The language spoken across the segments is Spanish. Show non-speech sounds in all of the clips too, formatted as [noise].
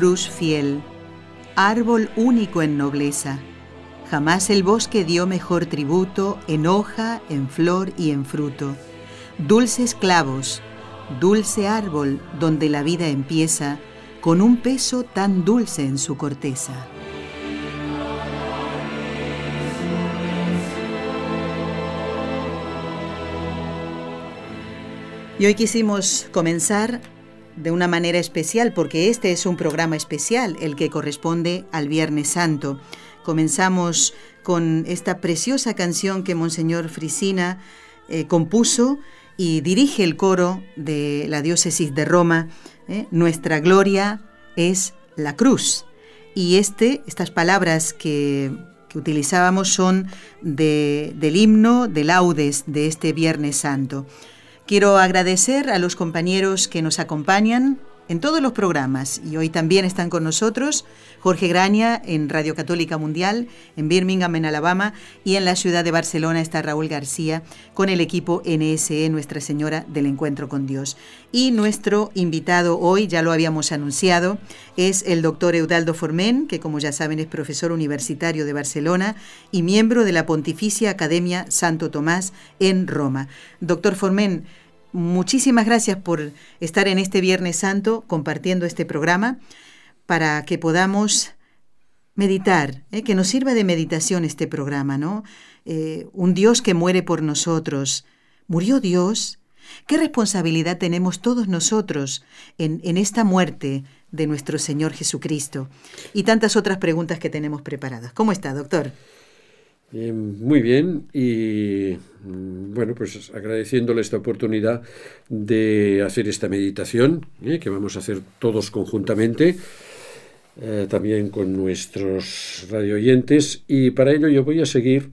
Cruz fiel, árbol único en nobleza Jamás el bosque dio mejor tributo en hoja, en flor y en fruto. Dulces clavos, dulce árbol donde la vida empieza, con un peso tan dulce en su corteza. Y hoy quisimos comenzar de una manera especial porque este es un programa especial, el que corresponde al Viernes Santo. Comenzamos con esta preciosa canción que Monseñor Frisina eh, compuso y dirige el coro de la diócesis de Roma. ¿eh? Nuestra gloria es la cruz. Y este, estas palabras que, utilizábamos son del himno de laudes de este Viernes Santo. Quiero agradecer a los compañeros que nos acompañan en todos los programas y hoy también están con nosotros Jorge Graña en Radio Católica Mundial, en Birmingham, en Alabama y en la ciudad de Barcelona está Raúl García con el equipo NSE Nuestra Señora del Encuentro con Dios. Y nuestro invitado hoy, ya lo habíamos anunciado, es el doctor Eudaldo Formen, que como ya saben es profesor universitario de Barcelona y miembro de la Pontificia Academia Santo Tomás en Roma. Doctor Formen, Muchísimas gracias por estar en este Viernes Santo compartiendo este programa para que podamos meditar, ¿eh? que nos sirva de meditación este programa, ¿no? Eh, un Dios que muere por nosotros. ¿Murió Dios? ¿Qué responsabilidad tenemos todos nosotros en, en esta muerte de nuestro Señor Jesucristo? Y tantas otras preguntas que tenemos preparadas. ¿Cómo está, doctor? Muy bien y mm, bueno, pues agradeciéndole esta oportunidad de hacer esta meditación ¿eh? que vamos a hacer todos conjuntamente, eh, también con nuestros radio oyentes y para ello yo voy a seguir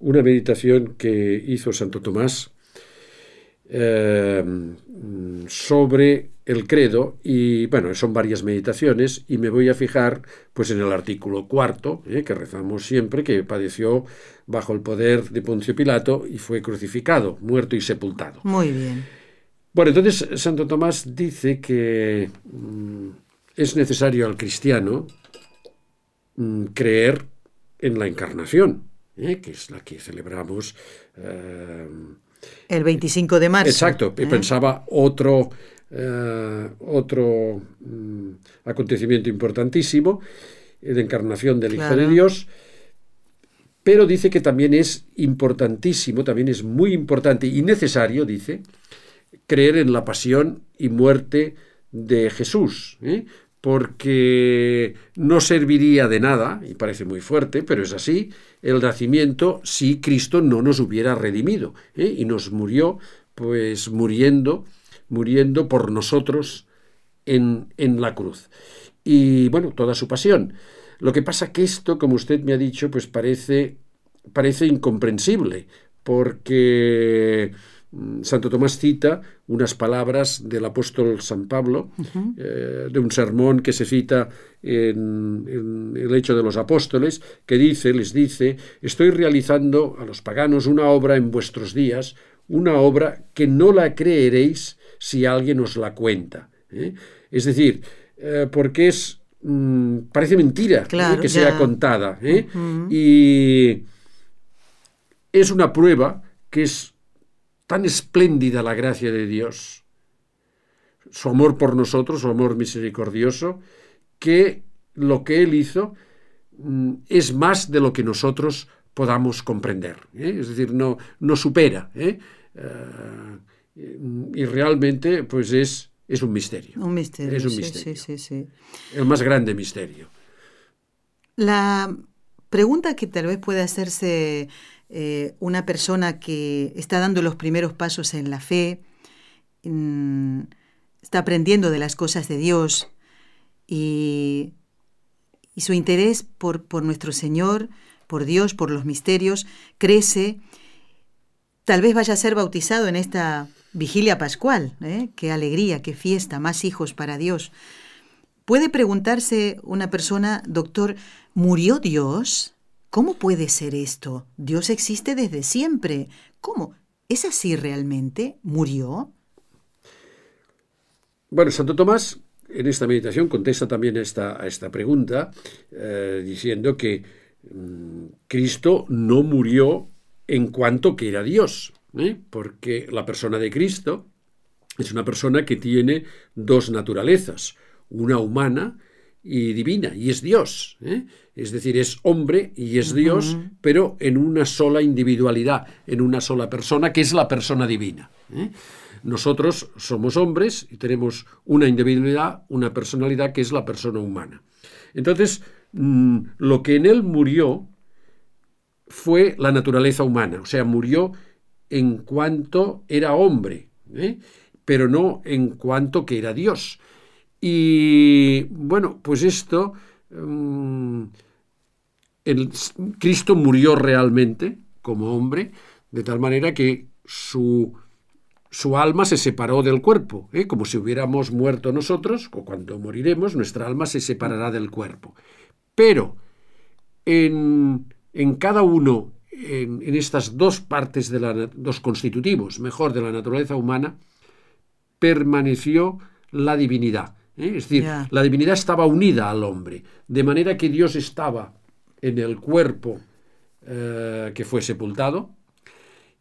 una meditación que hizo Santo Tomás eh, mm, sobre el credo y bueno, son varias meditaciones y me voy a fijar pues en el artículo cuarto eh, que rezamos siempre que padeció bajo el poder de Poncio Pilato y fue crucificado, muerto y sepultado. Muy bien. Bueno, entonces Santo Tomás dice que mm, es necesario al cristiano mm, creer en la encarnación, eh, que es la que celebramos. Eh, el 25 de marzo. Exacto, pensaba otro eh, otro mm, acontecimiento importantísimo, la encarnación del Hijo de Dios, pero dice que también es importantísimo, también es muy importante y necesario, dice, creer en la pasión y muerte de Jesús, ¿eh? porque no serviría de nada, y parece muy fuerte, pero es así, el nacimiento si Cristo no nos hubiera redimido ¿eh? y nos murió, pues muriendo muriendo por nosotros en, en la cruz. Y bueno, toda su pasión. Lo que pasa que esto, como usted me ha dicho, pues parece, parece incomprensible, porque mm, Santo Tomás cita unas palabras del apóstol San Pablo, eh, de un sermón que se cita en, en, el Hecho de los Apóstoles, que dice, les dice, estoy realizando a los paganos una obra en vuestros días, una obra que no la creeréis si alguien os la cuenta. ¿eh? Es decir, eh, porque es mm, parece mentira ¿eh? que sea contada. Y es una prueba que es tan espléndida la gracia de Dios, su amor por nosotros, su amor misericordioso, que lo que Él hizo mm, es más de lo que nosotros podamos comprender. Es decir, no, no supera y realmente pues es, es un misterio. Un misterio. Es un misterio. El más grande misterio. La pregunta que tal vez puede hacerse eh, una persona que está dando los primeros pasos en la fe, está aprendiendo de las cosas de Dios y, su interés por, por nuestro Señor, por Dios, por los misterios, crece. Tal vez vaya a ser bautizado en esta vigilia pascual. ¿eh? Qué alegría, qué fiesta, más hijos para Dios. Puede preguntarse una persona, doctor, ¿murió Dios? ¿Cómo puede ser esto? Dios existe desde siempre. ¿Cómo? ¿Es así realmente? ¿Murió? Bueno, Santo Tomás en esta meditación contesta también esta, a esta pregunta eh, diciendo que mm, Cristo no murió en cuanto que era Dios, ¿eh? porque la persona de Cristo es una persona que tiene dos naturalezas, una humana y divina, y es Dios. ¿eh? Es decir, es hombre y es Dios, pero en una sola individualidad, en una sola persona, que es la persona divina. ¿eh? Nosotros somos hombres y tenemos una individualidad, una personalidad que es la persona humana. Entonces, mm, lo que en él murió fue la naturaleza humana, o sea, murió en cuanto era hombre, ¿eh? pero no en cuanto que era Dios. Y bueno, pues esto, mm, el, Cristo murió realmente como hombre, de tal manera que su, su alma se separó del cuerpo, ¿eh? como si hubiéramos muerto nosotros, o cuando moriremos, nuestra alma se separará del cuerpo. Pero en, en cada uno, en, en, estas dos partes de la, dos constitutivos, mejor de la naturaleza humana, permaneció la divinidad. ¿eh? Es decir, la divinidad estaba unida al hombre, de manera que Dios estaba en el cuerpo eh, que fue sepultado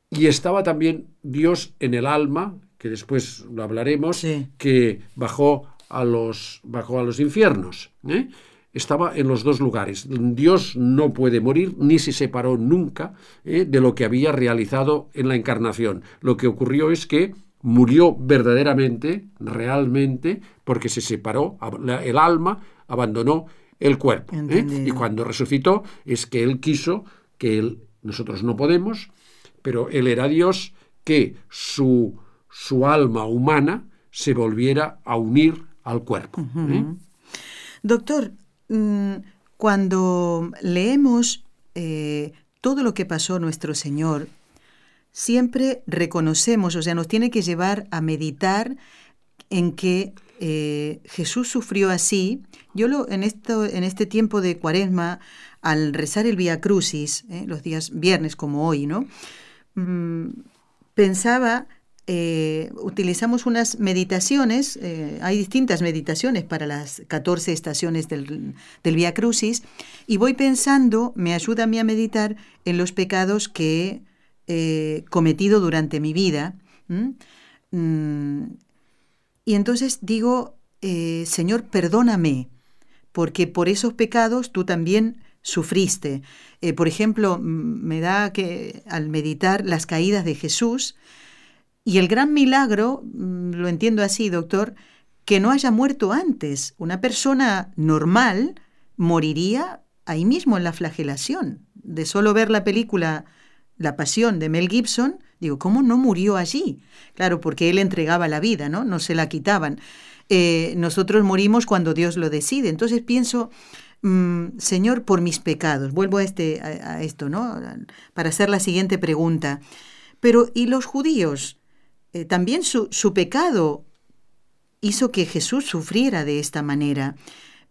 y estaba también Dios en el alma, que después lo hablaremos, que bajó a los, bajó a los infiernos. ¿eh? Estaba en los dos lugares. Dios no puede morir ni se separó nunca de lo que había realizado en la encarnación. Lo que ocurrió es que murió verdaderamente, realmente, porque se separó, el alma abandonó el cuerpo. ¿eh? Y cuando resucitó es que Él quiso, que él, nosotros no podemos, pero Él era Dios, que su, su alma humana se volviera a unir al cuerpo. ¿eh? Doctor, cuando leemos eh, todo lo que pasó nuestro Señor siempre reconocemos, o sea, nos tiene que llevar a meditar en que eh, Jesús sufrió así. Yo lo, en, esto, en este tiempo de cuaresma, al rezar el Vía Crucis, eh, los días viernes como hoy, ¿no? Mm, pensaba, eh, utilizamos unas meditaciones, hay distintas meditaciones para las 14 estaciones del, del Vía Crucis, y voy pensando, me ayuda a mí a meditar en los pecados que eh, cometido durante mi vida. Mm, y entonces digo, eh, Señor, perdóname, porque por esos pecados tú también sufriste. Eh, por ejemplo, me da que al meditar las caídas de Jesús, y el gran milagro, mm, lo entiendo así, doctor, que no haya muerto antes. Una persona normal moriría ahí mismo en la flagelación. De solo ver la película la pasión de Mel Gibson, digo, ¿cómo no murió allí? Claro, porque él entregaba la vida, ¿no? No se la quitaban. Eh, nosotros morimos cuando Dios lo decide. Entonces pienso, mm, Señor, por mis pecados. Vuelvo a, este, a, esto, ¿no? Para hacer la siguiente pregunta. Pero, ¿y los judíos? Eh, también su, su pecado hizo que Jesús sufriera de esta manera.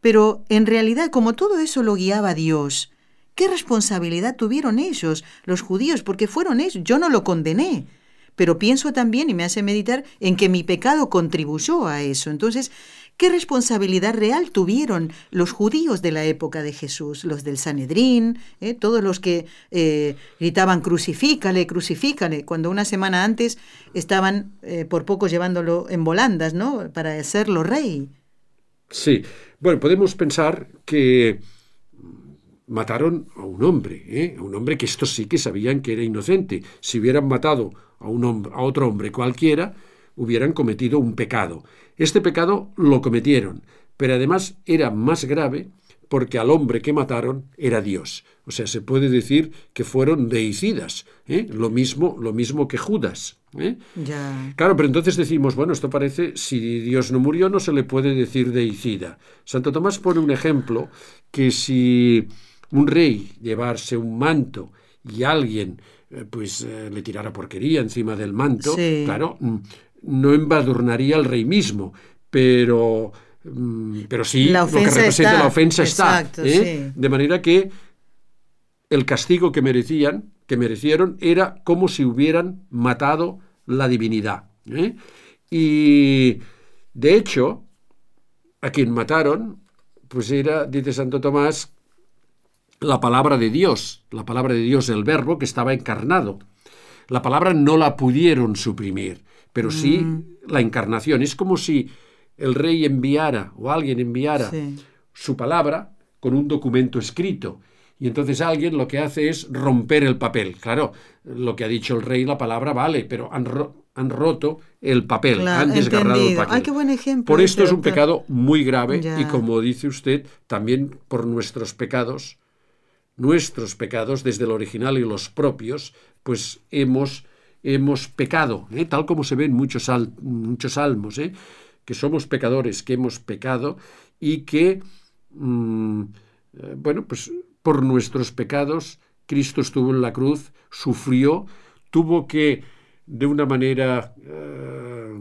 Pero en realidad, como todo eso lo guiaba Dios, ¿Qué responsabilidad tuvieron ellos, los judíos? Porque fueron ellos. Yo no lo condené. Pero pienso también, y me hace meditar, en que mi pecado contribuyó a eso. Entonces, ¿qué responsabilidad real tuvieron los judíos de la época de Jesús? Los del Sanedrín, ¿eh? todos los que eh, gritaban crucifícale, crucifícale, cuando una semana antes estaban eh, por poco llevándolo en volandas, ¿no? Para hacerlo rey. Sí, bueno, podemos pensar que mataron a un hombre, a un hombre que estos sí que sabían que era inocente. Si hubieran matado a, un hombre, a otro hombre cualquiera, hubieran cometido un pecado. Este pecado lo cometieron, pero además era más grave porque al hombre que mataron era Dios. O sea, se puede decir que fueron deicidas, ¿eh? lo, mismo, lo mismo que Judas. ¿eh? Claro, pero entonces decimos, bueno, esto parece, si Dios no murió, no se le puede decir deicida. Santo Tomás pone un ejemplo que si un rey llevarse un manto y alguien eh, pues le tirara porquería encima del manto, claro, mm, no embadurnaría al rey mismo, pero Mm, pero sí lo que representa la ofensa está. ¿eh? De manera que el castigo que merecían, que merecieron, era como si hubieran matado la divinidad. ¿eh? Y de hecho, a quien mataron, pues era, dice Santo Tomás, la palabra de Dios, la palabra de Dios, el verbo que estaba encarnado. La palabra no la pudieron suprimir, pero sí mm. la encarnación. Es como si el rey enviara o alguien enviara su palabra con un documento escrito. Y entonces alguien lo que hace es romper el papel. Claro, lo que ha dicho el rey, la palabra vale, pero han, han roto el papel, han desgarrado el papel. qué buen ejemplo. Por esto es un pecado muy grave y como dice usted, también por nuestros pecados, nuestros pecados, desde el original y los propios, pues hemos, hemos pecado, ¿eh? tal como se ve en muchos, muchos salmos. ¿eh? que somos pecadores, que hemos pecado y que, mm, eh, bueno, pues por nuestros pecados Cristo estuvo en la cruz, sufrió, tuvo que, de una manera, eh,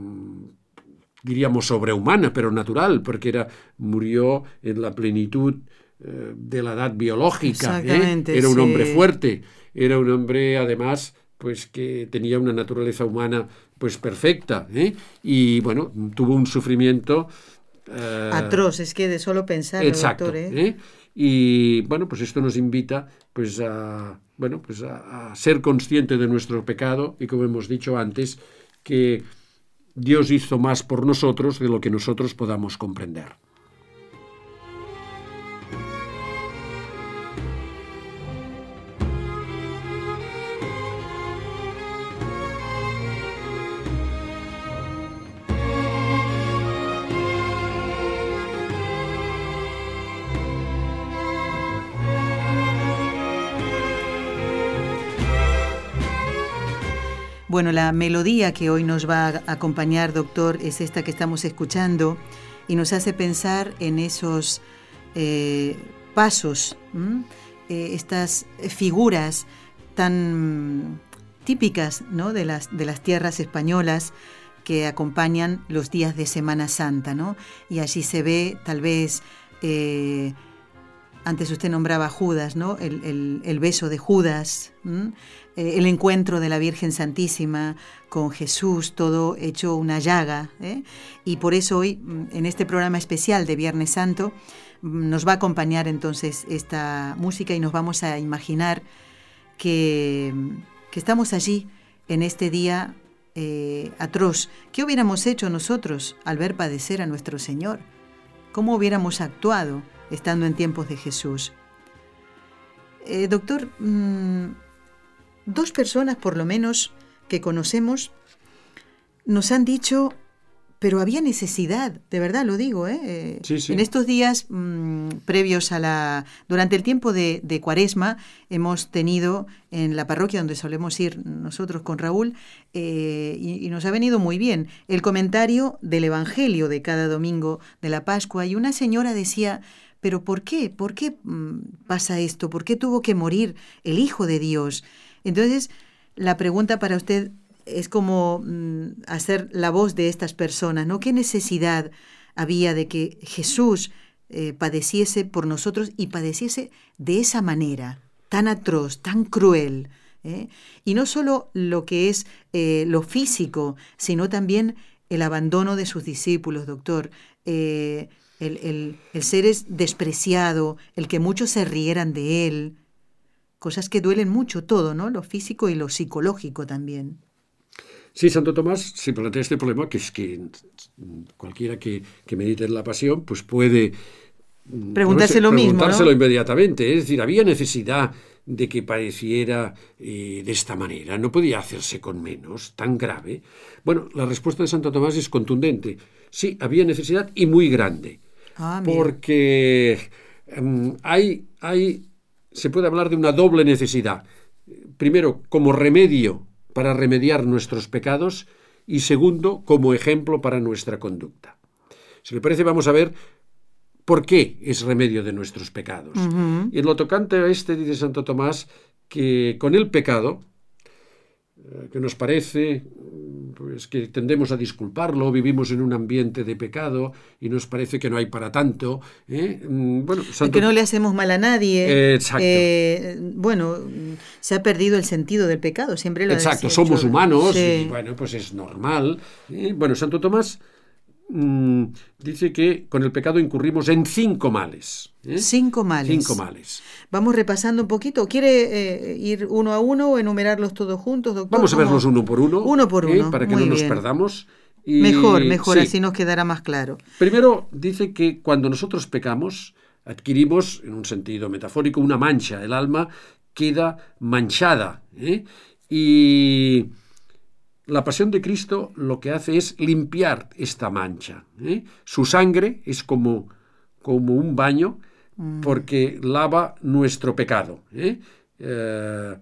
diríamos, sobrehumana, pero natural, porque era, murió en la plenitud de la edad biológica, era un hombre fuerte, era un hombre, además, pues que tenía una naturaleza humana pues perfecta ¿eh? y bueno tuvo un sufrimiento eh, atroz es que de solo pensar exacto doctor, ¿eh? ¿eh? y bueno pues esto nos invita pues a bueno pues a, a, ser consciente de nuestro pecado y como hemos dicho antes que Dios hizo más por nosotros de lo que nosotros podamos comprender Bueno, la melodía que hoy nos va a acompañar, doctor, es esta que estamos escuchando y nos hace pensar en esos eh, pasos, eh, estas figuras tan típicas ¿no? de, las, de las tierras españolas que acompañan los días de Semana Santa, ¿no? Y allí se ve tal vez, eh, antes usted nombraba Judas, ¿no? El, beso de Judas, eh, el encuentro de la Virgen Santísima con Jesús, todo hecho una llaga. ¿eh? Y por eso hoy, mm, en este programa especial de Viernes Santo, mm, nos va a acompañar entonces esta música y nos vamos a imaginar que, mm, que estamos allí en este día eh, atroz. ¿Qué hubiéramos hecho nosotros al ver padecer a nuestro Señor? ¿Cómo hubiéramos actuado estando en tiempos de Jesús? doctor, dos personas por lo menos que conocemos nos han dicho, pero había necesidad, de verdad lo digo, ¿eh? en estos días mm, previos a la, durante el tiempo de, cuaresma, hemos tenido en la parroquia donde solemos ir nosotros con Raúl, eh, y, nos ha venido muy bien, el comentario del Evangelio de cada domingo de la Pascua, y una señora decía, pero ¿por qué? ¿Por qué mm, pasa esto? ¿Por qué tuvo que morir el Hijo de Dios? Entonces, la pregunta para usted es como mm, hacer la voz de estas personas, ¿no? ¿Qué necesidad había de que Jesús eh, padeciese por nosotros y padeciese de esa manera, tan atroz, tan cruel? ¿eh? Y no solo lo que es eh, lo físico, sino también el abandono de sus discípulos, doctor. el, el, el ser es despreciado, el que muchos se rieran de él, cosas que duelen mucho todo, ¿no? Lo físico y lo psicológico también. Sí, Santo Tomás se plantea este problema que es que cualquiera que, medite en la pasión, pues puede mm, preguntarse lo mismo. Preguntárselo inmediatamente. Es decir, había necesidad de que pareciera eh, de esta manera. No podía hacerse con menos, tan grave. Bueno, la respuesta de Santo Tomás es contundente. Sí, había necesidad y muy grande. Ah, porque em, hay, hay, se puede hablar de una doble necesidad. Primero, como remedio para remediar nuestros pecados y segundo, como ejemplo para nuestra conducta. Si le parece, vamos a ver por qué es remedio de nuestros pecados. Y en lo tocante a este, dice Santo Tomás, que con el pecado, que nos parece pues que tendemos a disculparlo, vivimos en un ambiente de pecado y nos parece que no hay para tanto. ¿eh? Mm, bueno, Que no le hacemos mal a nadie. Exacto. Eh, bueno, se ha perdido el sentido del pecado, siempre lo Exacto, somos humanos y bueno, pues es normal. ¿eh? Bueno, Santo Tomás mm, dice que con el pecado incurrimos en cinco males. Cinco males. Cinco males. Vamos repasando un poquito. ¿Quiere ir uno a uno o enumerarlos todos juntos, doctor? Vamos a verlos uno por uno. Uno por uno. Para que no nos perdamos. mejor, mejor, así nos quedará más claro. Primero, dice que cuando nosotros pecamos, adquirimos, en un sentido metafórico, una mancha. El alma queda manchada. ¿eh? Y la pasión de Cristo lo que hace es limpiar esta mancha. ¿eh? Su sangre es como, como un baño Mm. porque lava nuestro pecado. ¿eh? Eh,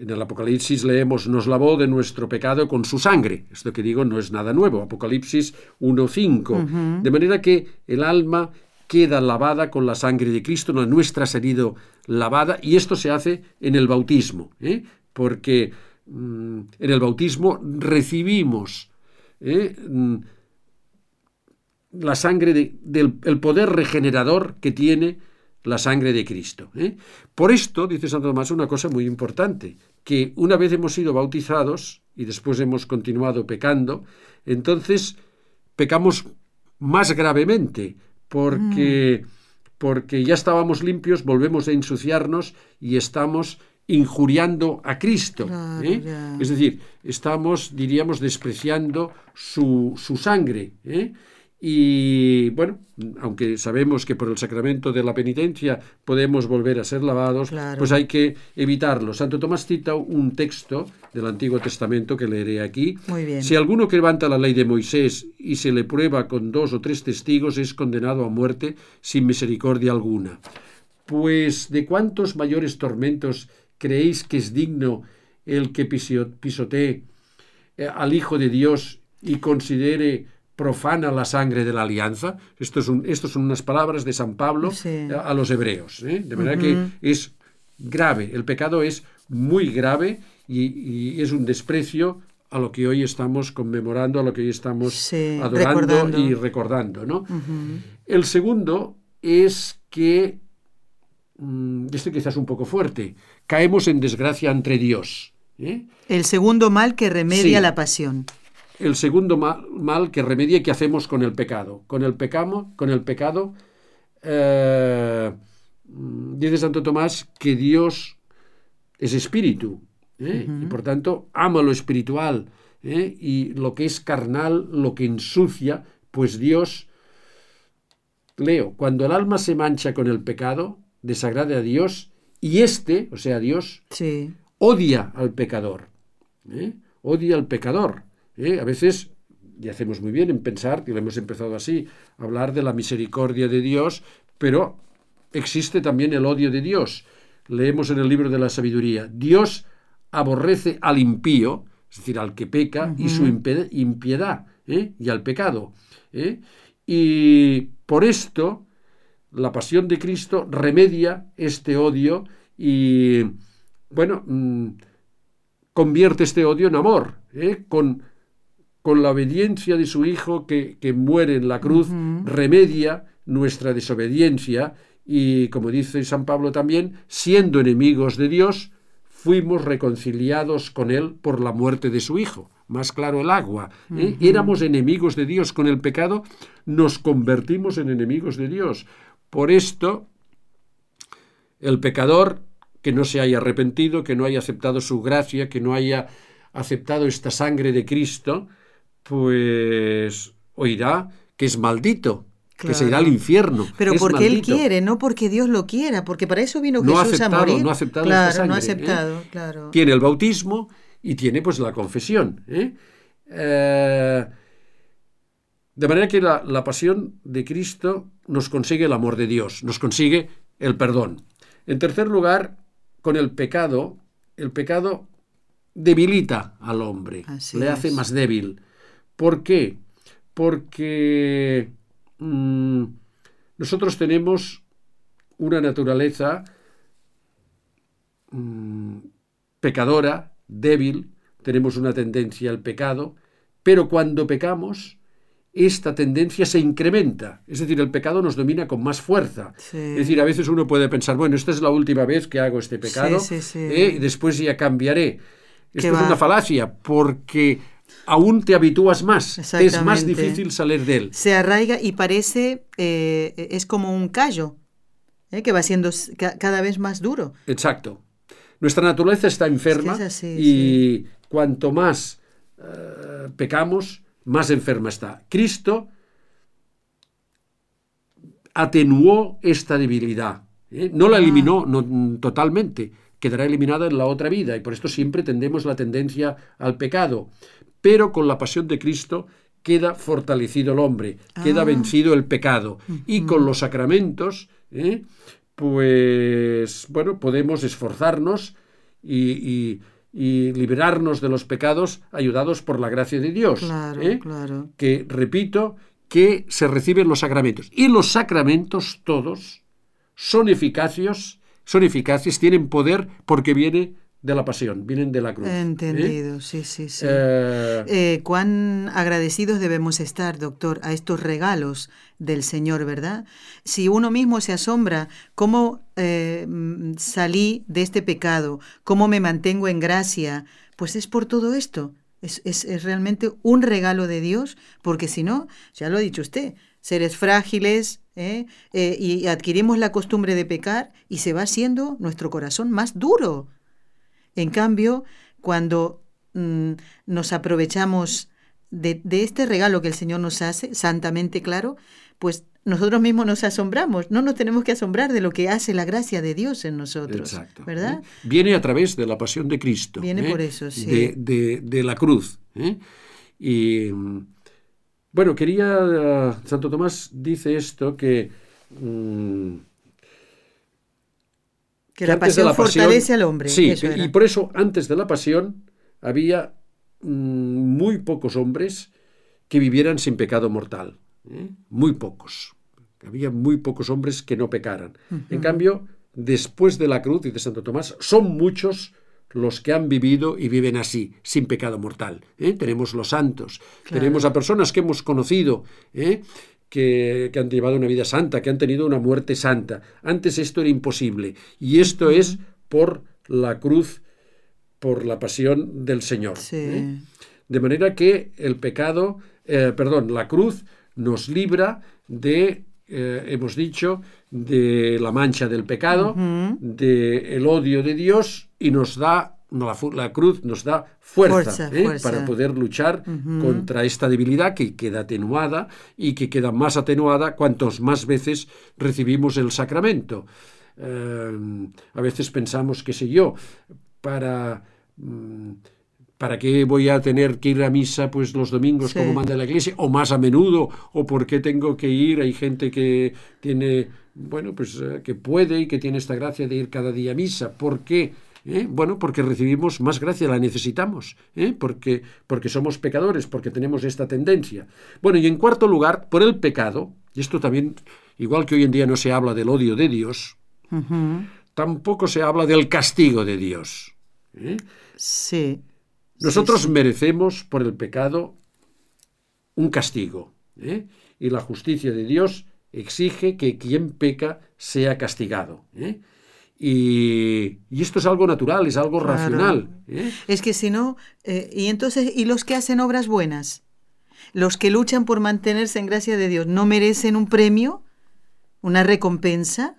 en el Apocalipsis leemos, nos lavó de nuestro pecado con su sangre. Esto que digo no es nada nuevo. Apocalipsis 1.5. De manera que el alma queda lavada con la sangre de Cristo, la nuestra ha sido lavada, y esto se hace en el bautismo, ¿eh? porque en el bautismo recibimos mm, la sangre del el poder regenerador que tiene la sangre de Cristo. ¿eh? Por esto, dice Santo Tomás, una cosa muy importante, que una vez hemos sido bautizados y después hemos continuado pecando, entonces pecamos más gravemente, porque, mm. porque ya estábamos limpios, volvemos a ensuciarnos y estamos injuriando a Cristo. ¿eh? Es decir, estamos, diríamos, despreciando su, su sangre. ¿eh? Y bueno, aunque sabemos que por el sacramento de la penitencia podemos volver a ser lavados, pues hay que evitarlo. Santo Tomás cita un texto del Antiguo Testamento que leeré aquí. Si alguno que levanta la ley de Moisés y se le prueba con dos o tres testigos es condenado a muerte sin misericordia alguna. Pues de cuántos mayores tormentos creéis que es digno el que pisotee eh, al Hijo de Dios y considere profana la sangre de la alianza. Esto, es esto son unas palabras de San Pablo a los hebreos. ¿eh? De manera que es grave, el pecado es muy grave y, es un desprecio a lo que hoy estamos conmemorando, a lo que hoy estamos adorando y recordando. ¿no? El segundo es que, mm, este quizás un poco fuerte, caemos en desgracia entre Dios. ¿eh? El segundo mal que remedia la pasión el segundo mal, que remedia que hacemos con el pecado. Con el, pecado, con el pecado, eh, dice Santo Tomás que Dios es espíritu ¿eh? y por tanto ama lo espiritual y lo que es carnal, lo que ensucia, pues Dios, leo, cuando el alma se mancha con el pecado, desagrade a Dios y éste, o sea, Dios, odia al pecador. Odia al pecador. ¿eh? A veces, y hacemos muy bien en pensar, que lo hemos empezado así, hablar de la misericordia de Dios, pero existe también el odio de Dios. Leemos en el libro de la sabiduría, Dios aborrece al impío, es decir, al que peca, y su impiedad, ¿eh? y al pecado. ¿eh? Y por esto, la pasión de Cristo remedia este odio y, bueno, mm, convierte este odio en amor, con con la obediencia de su Hijo que, muere en la cruz, remedia nuestra desobediencia y, como dice San Pablo también, siendo enemigos de Dios, fuimos reconciliados con Él por la muerte de su Hijo. Más claro el agua. ¿eh? Éramos enemigos de Dios con el pecado, nos convertimos en enemigos de Dios. Por esto, el pecador que no se haya arrepentido, que no haya aceptado su gracia, que no haya aceptado esta sangre de Cristo, pues oirá que es maldito, que se irá al infierno. Pero porque él quiere, no porque Dios lo quiera, porque para eso vino Jesús a morir. No ha aceptado claro, no ha ¿eh? aceptado, claro. Tiene el bautismo y tiene pues la confesión. ¿eh? Eh, De manera que la, la pasión de Cristo nos consigue el amor de Dios, nos consigue el perdón. En tercer lugar, con el pecado, el pecado debilita al hombre, Así le hace más débil. ¿Por qué? Porque mm, nosotros tenemos una naturaleza mm, pecadora, débil, tenemos una tendencia al pecado, pero cuando pecamos, esta tendencia se incrementa. Es decir, el pecado nos domina con más fuerza. Sí. Es decir, a veces uno puede pensar, bueno, esta es la última vez que hago este pecado, Sí, sí, sí. ¿eh? y después ya cambiaré. Esto es una falacia, porque aún te habitúas más, es más difícil salir de él. Se arraiga y parece, eh, es como un callo, ¿eh? que va siendo cada vez más duro. Exacto. Nuestra naturaleza está enferma Es que es así, y cuanto más pecamos, más enferma está. Cristo atenuó esta debilidad. ¿eh? No la eliminó no, totalmente, quedará eliminada en la otra vida y por esto siempre tendemos la tendencia al pecado. Pero con la pasión de Cristo queda fortalecido el hombre, queda Ah. vencido el pecado. Y con los sacramentos, ¿eh? pues bueno, podemos esforzarnos y, y- y liberarnos de los pecados ayudados por la gracia de Dios. Claro, ¿eh? claro. que, repito, que se reciben los sacramentos. Y los sacramentos todos son eficaces, son eficaces, tienen poder porque viene de la pasión, vienen de la cruz. ¿eh? Entendido, sí, sí, sí. Eh, Eh, cuán agradecidos debemos estar, doctor, a estos regalos del Señor, ¿verdad? Si uno mismo se asombra cómo eh, salí de este pecado, cómo me mantengo en gracia, pues es por todo esto. Es, es- es realmente un regalo de Dios, porque si no, ya lo ha dicho usted, seres frágiles, ¿eh? Eh, y adquirimos la costumbre de pecar y se va haciendo nuestro corazón más duro. En cambio, cuando mm, nos aprovechamos de, de este regalo que el Señor nos hace, santamente claro, pues nosotros mismos nos asombramos. No nos tenemos que asombrar de lo que hace la gracia de Dios en nosotros. Exacto. ¿Verdad? ¿eh? Viene a través de la pasión de Cristo. Viene ¿eh? por eso, sí. De, de- de la cruz. ¿eh? Y bueno, quería. eh, Santo Tomás dice esto que. mm, Que la de pasión fortalece al hombre. Sí, eso que- era. y por eso antes de la pasión había mm, muy pocos hombres que vivieran sin pecado mortal. ¿eh? Muy pocos. Había muy pocos hombres que no pecaran. En cambio, después de la cruz y de Santo Tomás, son muchos los que han vivido y viven así, sin pecado mortal. ¿eh? Tenemos los santos, Claro. tenemos a personas que hemos conocido, ¿eh? Que, que han llevado una vida santa, que han tenido una muerte santa. Antes esto era imposible. Y esto es por la cruz, por la pasión del Señor. Sí. ¿eh? De manera que el pecado, eh, perdón, la cruz nos libra de, eh, hemos dicho, de la mancha del pecado, de el odio de Dios y nos da, la, cruz nos da fuerza, Fuerza, ¿eh? fuerza. para poder luchar contra esta debilidad que queda atenuada y que queda más atenuada cuantos más veces recibimos el sacramento. Eh, a veces pensamos, qué sé yo, para... mm, ¿Para qué voy a tener que ir a misa pues los domingos Sí. como manda la iglesia? O más a menudo, o por qué tengo que ir, hay gente que tiene, bueno, pues eh, que puede y que tiene esta gracia de ir cada día a misa. ¿Por qué? ¿Eh? Bueno, porque recibimos más gracia, la necesitamos, ¿eh? porque, porque somos pecadores, porque tenemos esta tendencia. Bueno, y en cuarto lugar, por el pecado, y esto también, igual que hoy en día no se habla del odio de Dios, tampoco se habla del castigo de Dios. ¿eh? Sí. Nosotros Sí, sí. merecemos por el pecado un castigo. Y la justicia de Dios exige que quien peca sea castigado. ¿eh? Y, y esto es algo natural, es algo Claro. racional. ¿eh? Es que si no, eh, y entonces, ¿y los que hacen obras buenas? Los que luchan por mantenerse en gracia de Dios, ¿no merecen un premio? ¿Una recompensa?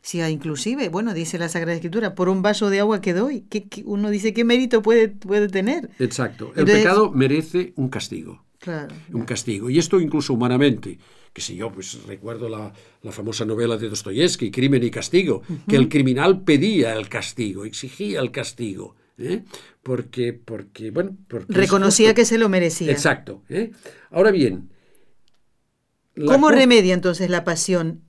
Si ah, inclusive, bueno, dice la Sagrada Escritura, por un vaso de agua que doy, ¿qué- qué- uno dice, ¿qué mérito puede, puede tener? Exacto. El Entonces- pecado merece un castigo. Claro. un castigo. Y esto incluso humanamente, que si yo pues recuerdo la, la famosa novela de Dostoyevsky, Crimen y Castigo, que el criminal pedía el castigo, exigía el castigo, ¿eh? porque, porque, bueno, porque Reconocía que se lo merecía. Exacto. ¿eh? Ahora bien, ¿Cómo remedia entonces la pasión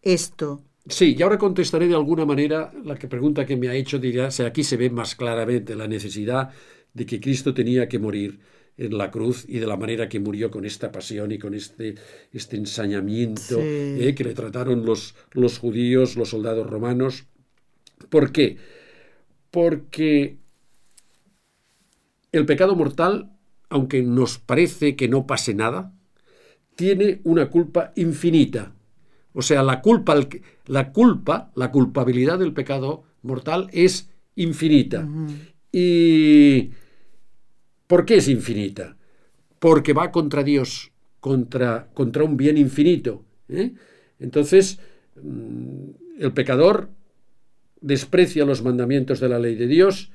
esto? Sí, y ahora contestaré de alguna manera la que pregunta que me ha hecho, dirá, aquí se ve más claramente la necesidad de que Cristo tenía que morir en la cruz y de la manera que murió con esta pasión y con este, este ensañamiento eh, que le trataron los, los judíos, los soldados romanos. ¿Por qué? Porque el pecado mortal, aunque nos parece que no pase nada, tiene una culpa infinita. O sea, la culpa, la culpa, la culpabilidad del pecado mortal es infinita. Y ¿Por qué es infinita? Porque va contra Dios, contra, contra un bien infinito. ¿eh? Entonces, mm, el pecador desprecia los mandamientos de la ley de Dios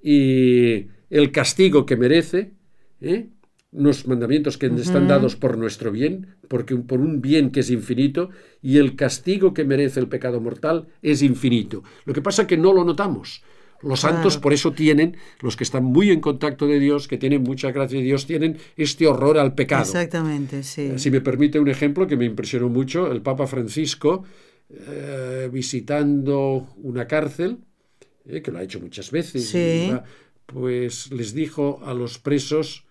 y el castigo que merece, ¿eh? unos mandamientos que están dados por nuestro bien, porque por un bien que es infinito, y el castigo que merece el pecado mortal es infinito. Lo que pasa es que no lo notamos. Los santos por eso tienen, los que están muy en contacto de Dios, que tienen mucha gracia de Dios, tienen este horror al pecado. Exactamente, sí. Eh, si me permite un ejemplo que me impresionó mucho, el Papa Francisco, eh, visitando una cárcel, eh, que lo ha hecho muchas veces, pues les dijo a los presos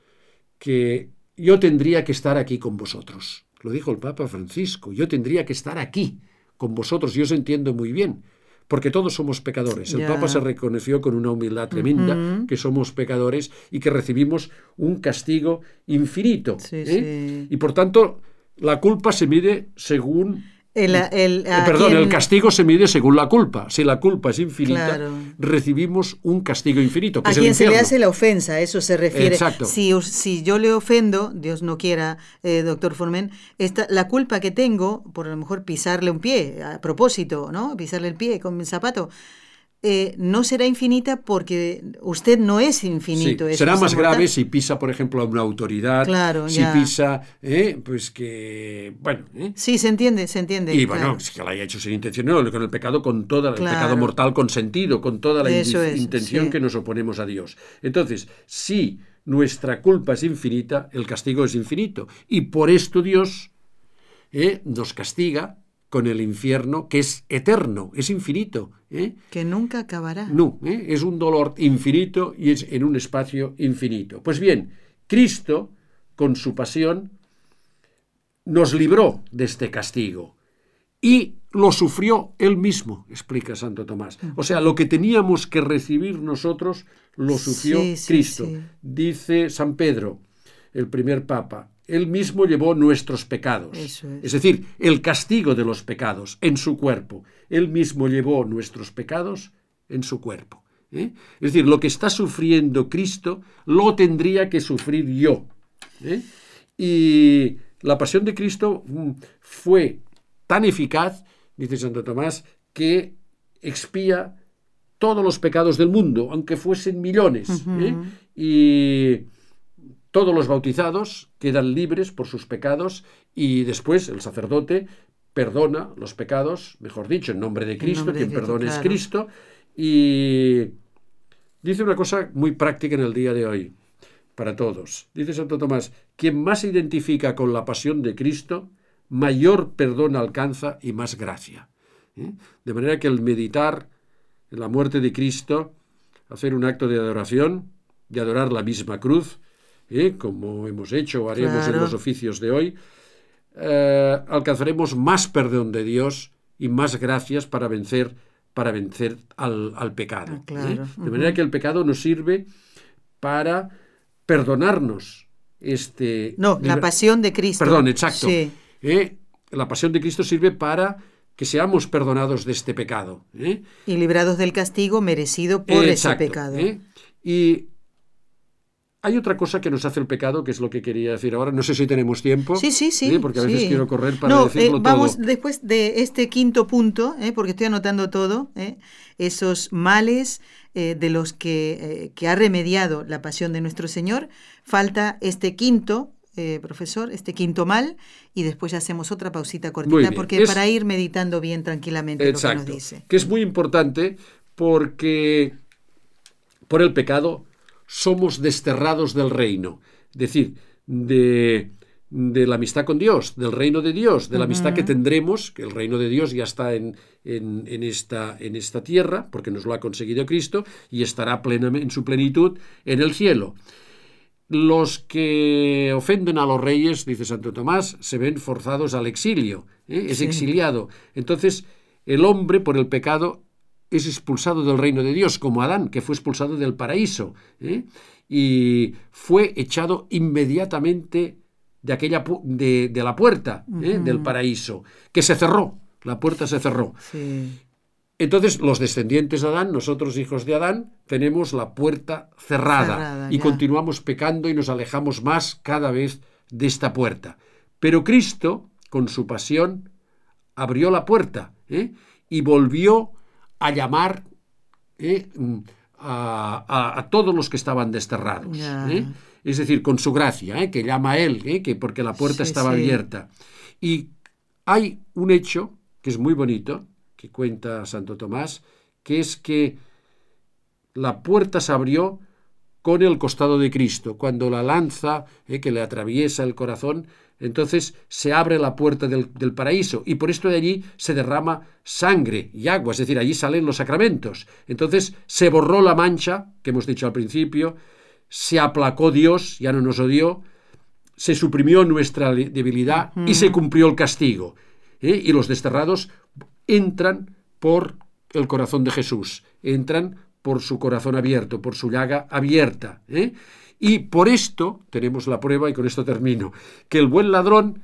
que yo tendría que estar aquí con vosotros. Lo dijo el Papa Francisco, yo tendría que estar aquí con vosotros, yo os entiendo muy bien porque todos somos pecadores. El Papa se reconoció con una humildad tremenda que somos pecadores y que recibimos un castigo infinito. ¿eh? Y por tanto, la culpa se mide según el, eh, perdón, el castigo se mide según la culpa. Si la culpa es infinita, recibimos un castigo infinito. a quien se le hace la ofensa, eso se refiere. Exacto. Si, si yo le ofendo, Dios no quiera, eh, doctor Formen, esta, la culpa que tengo, por a lo mejor pisarle un pie, a propósito, ¿no? Pisarle el pie con mi zapato, eh, no será infinita porque usted no es infinito. será más grave si pisa, por ejemplo, a una autoridad. Claro, si pisa, eh, pues que, bueno. Eh. Sí, se entiende, se entiende. Y bueno, si que la haya hecho sin intención, no, con el pecado, con toda, el pecado mortal consentido, con toda la intención que nos oponemos a Dios. Entonces, si nuestra culpa es infinita, el castigo es infinito. Y por esto Dios nos castiga con el infierno, que es eterno, es infinito. ¿eh? Que nunca acabará. No, ¿eh? es un dolor infinito y es en un espacio infinito. Pues bien, Cristo, con su pasión, nos libró de este castigo y lo sufrió él mismo, explica Santo Tomás. O sea, lo que teníamos que recibir nosotros, lo sufrió Cristo. Dice San Pedro, el primer papa, él mismo llevó nuestros pecados. es. decir, el castigo de los pecados en su cuerpo. Él mismo llevó nuestros pecados en su cuerpo. ¿eh? Es decir, lo que está sufriendo Cristo lo tendría que sufrir yo. ¿eh? Y la pasión de Cristo mm, fue tan eficaz, dice Santo Tomás, que expía todos los pecados del mundo, aunque fuesen millones. ¿eh? Y todos los bautizados quedan libres por sus pecados y después el sacerdote perdona los pecados, mejor dicho, en nombre de Cristo, quien perdona es Cristo, y dice una cosa muy práctica en el día de hoy, para todos. Dice Santo Tomás, quien más se identifica con la pasión de Cristo, mayor perdón alcanza y más gracia. ¿eh? De manera que el meditar en la muerte de Cristo, hacer un acto de adoración, de adorar la misma cruz, ¿eh? como hemos hecho o haremos en los oficios de hoy, eh, alcanzaremos más perdón de Dios y más gracias para vencer, para vencer al, pecado. Ah, ¿eh? De manera que el pecado nos sirve para perdonarnos. Este, no, la pasión de Cristo. Perdón, exacto. La pasión de Cristo sirve para que seamos perdonados de este pecado. Y librados del castigo merecido por ese pecado. Y hay otra cosa que nos hace el pecado, que es lo que quería decir ahora. No sé si tenemos tiempo. Sí, sí, sí. Porque a veces quiero correr para no, decirlo eh, vamos, después de este quinto punto, eh, porque estoy anotando todo, eh, esos males de los que, que, ha remediado la pasión de nuestro Señor, falta este quinto, profesor, este quinto mal, y después hacemos otra pausita cortita, porque para ir meditando bien tranquilamente lo que nos dice. Que es muy importante porque por el pecado somos desterrados del reino. Es decir, de, de la amistad con Dios, del reino de Dios, de la amistad que tendremos, que el reino de Dios ya está en, en, esta, en esta tierra, porque nos lo ha conseguido Cristo, y estará plenamente, en su plenitud en el cielo. Los que ofenden a los reyes, dice Santo Tomás, se ven forzados al exilio, ¿eh? es exiliado. Entonces, el hombre por el pecado es expulsado del reino de Dios, como Adán, que fue expulsado del paraíso, ¿eh? y fue echado inmediatamente de aquella de, la puerta ¿eh? del paraíso, que se cerró, la puerta se cerró. Entonces, los descendientes de Adán, nosotros hijos de Adán, tenemos la puerta cerrada, y continuamos pecando y nos alejamos más cada vez de esta puerta. Pero Cristo, con su pasión, abrió la puerta ¿eh? y volvió a llamar ¿eh? a, todos los que estaban desterrados es decir, con su gracia, ¿eh? que llama a él, ¿eh? que porque la puerta estaba abierta. Y hay un hecho que es muy bonito, que cuenta Santo Tomás, que es que la puerta se abrió con el costado de Cristo. Cuando la lanza ¿eh? que le atraviesa el corazón, entonces se abre la puerta del, del, paraíso y por esto de allí se derrama sangre y agua, es decir, allí salen los sacramentos. Entonces se borró la mancha que hemos dicho al principio, se aplacó Dios, ya no nos odió, se suprimió nuestra debilidad y se cumplió el castigo. ¿eh? Y los desterrados entran por el corazón de Jesús, entran por su corazón abierto, por su llaga abierta. ¿eh? Y por esto tenemos la prueba, y con esto termino, que el buen ladrón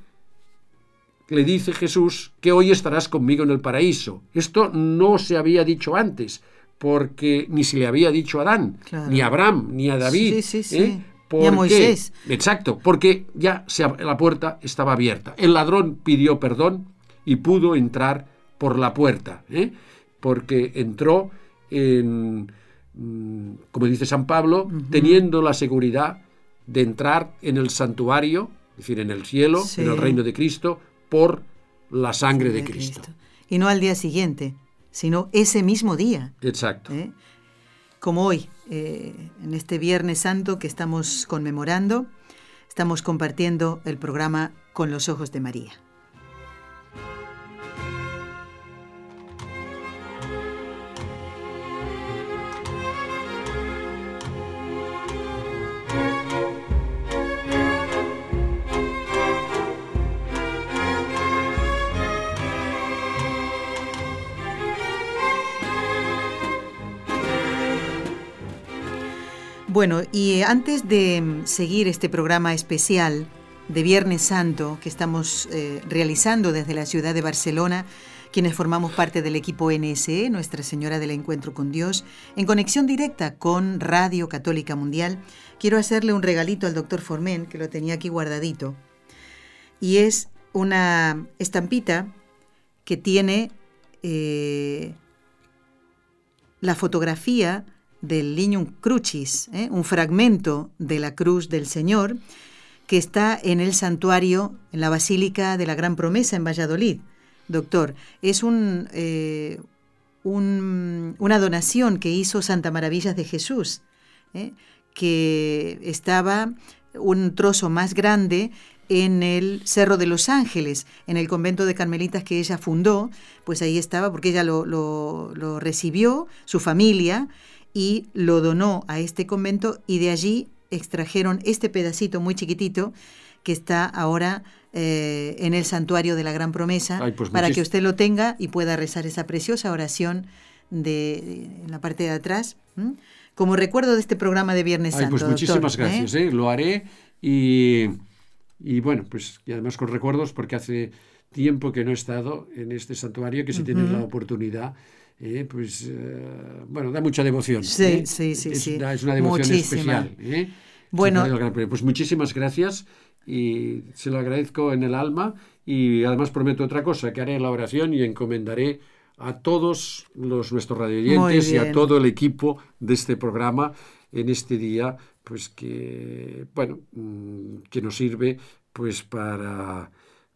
le dice Jesús que hoy estarás conmigo en el paraíso. Esto no se había dicho antes, porque ni se le había dicho a Adán, ni a Abraham, ni a David. Sí, sí, ¿eh? Ni a Moisés. Exacto, porque ya la puerta estaba abierta. El ladrón pidió perdón y pudo entrar por la puerta, ¿eh? porque entró en, mm, como dice San Pablo, teniendo la seguridad de entrar en el santuario, es decir, en el cielo, en el reino de Cristo, por la sangre de, Cristo. Y no al día siguiente sino ese mismo día. Exacto. ¿Eh? Como hoy, eh, en este Viernes Santo que estamos conmemorando, estamos compartiendo el programa Con los Ojos de María. Bueno, y antes de mm, seguir este programa especial de Viernes Santo que estamos eh, realizando desde la ciudad de Barcelona, quienes formamos parte del equipo NSE, Nuestra Señora del Encuentro con Dios, en conexión directa con Radio Católica Mundial, quiero hacerle un regalito al doctor Formen, que lo tenía aquí guardadito. Y es una estampita que tiene eh, la fotografía del Lignum Crucis, ¿eh? un fragmento de la cruz del Señor, que está en el santuario, en la Basílica de la Gran Promesa en Valladolid. Doctor, es un, eh, una donación que hizo Santa Maravillas de Jesús, ¿eh? que estaba un trozo más grande en el Cerro de los Ángeles, en el convento de Carmelitas que ella fundó, pues ahí estaba porque ella lo, lo recibió, su familia, y lo donó a este convento y de allí extrajeron este pedacito muy chiquitito que está ahora eh, en el santuario de la Gran Promesa pues para que usted lo tenga y pueda rezar esa preciosa oración de, en la parte de atrás. Como recuerdo de este programa de Viernes Ay, Pues muchísimas ¿eh? gracias, ¿eh? lo haré y, y, bueno, pues y además con recuerdos porque hace tiempo que no he estado en este santuario que si tienes la oportunidad eh, pues eh, bueno, da mucha devoción. Sí, ¿eh? sí, sí. Es, sí. es una devoción especial. Bueno, pues muchísimas gracias y se lo agradezco en el alma y además prometo otra cosa, que haré la oración y encomendaré a todos los nuestros radioyentes y a todo el equipo de este programa en este día, pues que bueno, mm, que nos sirve pues para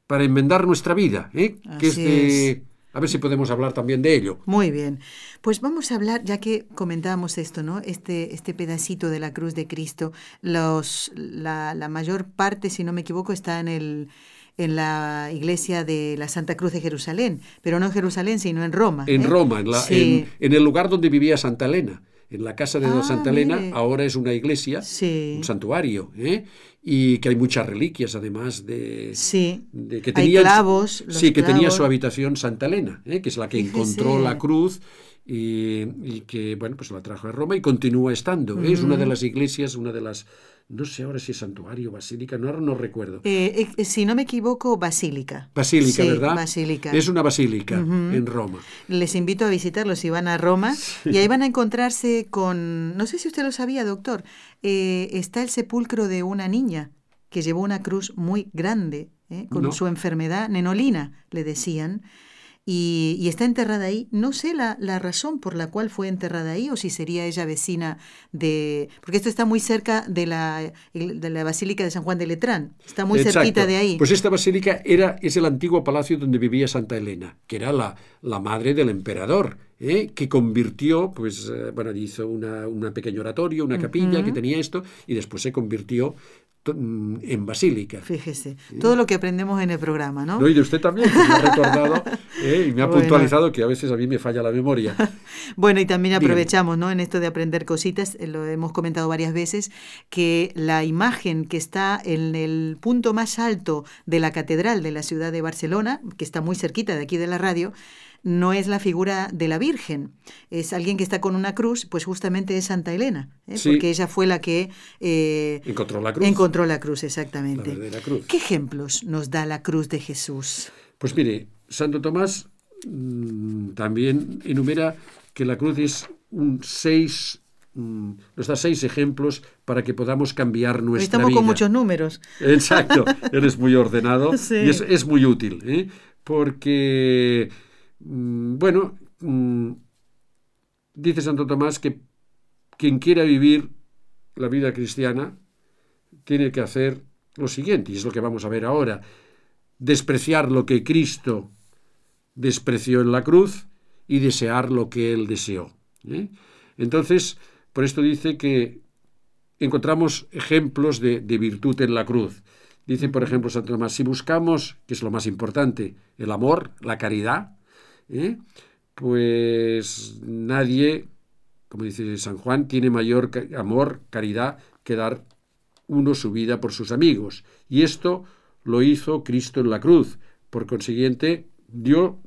para enmendar nuestra vida, ¿eh? que es de a ver si podemos hablar también de ello. Muy bien. Pues vamos a hablar, ya que comentábamos esto, ¿no? Este, este pedacito de la cruz de Cristo, los, la, la mayor parte, si no me equivoco, está en el en la iglesia de la Santa Cruz de Jerusalén, pero no en Jerusalén, sino en Roma. En ¿eh? Roma, en, la, Sí. en, en el lugar donde vivía Santa Elena. En la casa de Ah, Santa Elena mire. ahora es una iglesia, Sí. un santuario, ¿eh? y que hay muchas reliquias además de, Sí. de que Hay tenía clavos, sí que tenía su habitación Santa Elena ¿eh? que es la que encontró la cruz y, y que bueno pues la trajo a Roma y continúa estando ¿eh? es una de las iglesias una de las no sé ahora si es santuario basílica no ahora no recuerdo Eh, eh, si no me equivoco, basílica. basílica Sí, verdad Basílica. es una basílica en Roma Les invito a visitarlo si van a Roma y ahí van a encontrarse con, no sé si usted lo sabía, doctor, eh, está el sepulcro de una niña que llevó una cruz muy grande ¿eh? con No. su enfermedad, nenolina, le decían, y, y está enterrada ahí. No sé la, la razón por la cual fue enterrada ahí o si sería ella vecina de... Porque esto está muy cerca de la, de la Basílica de San Juan de Letrán, está muy Exacto. cerquita de ahí. Pues esta basílica era, es el antiguo palacio donde vivía Santa Elena, que era la, la madre del emperador, ¿eh? que convirtió, pues, eh, bueno, hizo una, una pequeño oratorio, una capilla que tenía esto, y después se convirtió en basílica. Fíjese, todo lo que aprendemos en el programa, ¿no? No, y de usted también, que me ha recordado [laughs] ¿eh? y me ha Bueno. puntualizado que a veces a mí me falla la memoria. [laughs] Bueno, y también Dígame. aprovechamos, ¿no? En esto de aprender cositas, eh, lo hemos comentado varias veces, que la imagen que está en el punto más alto de la catedral de la ciudad de Barcelona, que está muy cerquita de aquí de la radio, no es la figura de la Virgen, es alguien que está con una cruz, pues justamente es Santa Elena, ¿eh? Sí. porque ella fue la que eh, Encontró la cruz. encontró la cruz, exactamente. cruz. ¿Qué ejemplos nos da la cruz de Jesús? Pues mire, Santo Tomás mm, también enumera que la cruz es un seis, mm, nos da seis ejemplos para que podamos cambiar nuestra estamos vida. con muchos números. Exacto, [laughs] eres muy ordenado Sí. y es, es muy útil, ¿eh? porque, bueno, mm, dice Santo Tomás que quien quiera vivir la vida cristiana tiene que hacer lo siguiente, y es lo que vamos a ver ahora, despreciar lo que Cristo despreció en la cruz y desear lo que Él deseó. ¿eh? Entonces, por esto dice que encontramos ejemplos de, de virtud en la cruz. Dice, por ejemplo, Santo Tomás, si buscamos, que es lo más importante, el amor, la caridad, ¿eh? pues nadie, como dice San Juan, tiene mayor amor, caridad, que dar uno su vida por sus amigos. Y esto lo hizo Cristo en la cruz. Por consiguiente, dio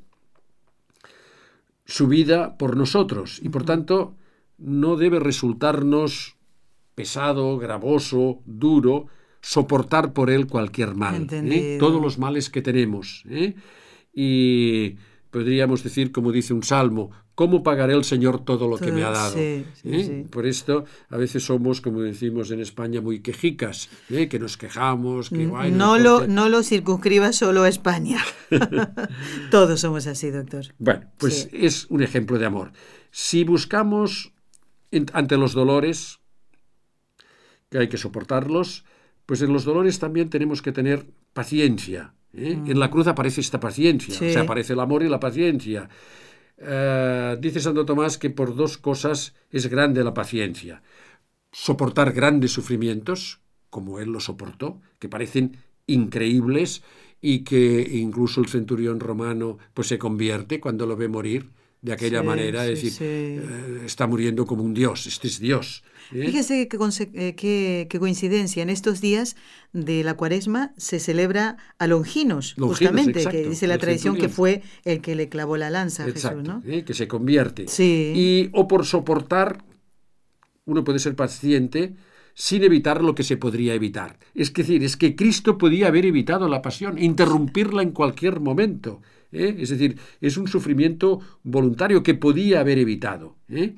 su vida por nosotros y por tanto no debe resultarnos pesado, gravoso, duro, soportar por él cualquier mal, ¿eh? Todos los males que tenemos. ¿eh? Y podríamos decir, como dice un salmo, ¿cómo pagaré el Señor todo lo que me ha dado? sí, sí, ¿Eh? sí. Por esto a veces somos, como decimos en España, muy quejicas, ¿eh? que nos quejamos, que no, lo, no lo circunscriba solo a España. [laughs] [laughs] Todos somos así, doctor. Bueno, pues es un ejemplo de amor. Si buscamos en- ante los dolores, que hay que soportarlos, pues en los dolores también tenemos que tener paciencia. ¿Eh? En la cruz aparece esta paciencia, Sí. o sea, aparece el amor y la paciencia. Eh, dice Santo Tomás que por dos cosas es grande la paciencia. Soportar grandes sufrimientos, como él lo soportó, que parecen increíbles y que incluso el centurión romano pues se convierte cuando lo ve morir de aquella Sí, manera, es sí, decir, sí. eh, está muriendo como un dios, este es Dios. ¿eh? Fíjese qué, eh, qué- qué coincidencia. En estos días de la cuaresma se celebra a Longinos, Longinos, justamente, exacto, que dice la tradición que fue el que le clavó la lanza a Exacto, Jesús, ¿no? ¿eh? que se convierte. Sí. Y o por soportar, uno puede ser paciente sin evitar lo que se podría evitar. Es decir, es que Cristo podía haber evitado la pasión, interrumpirla en cualquier momento. ¿Eh? Es decir, es un sufrimiento voluntario que podía haber evitado. ¿eh?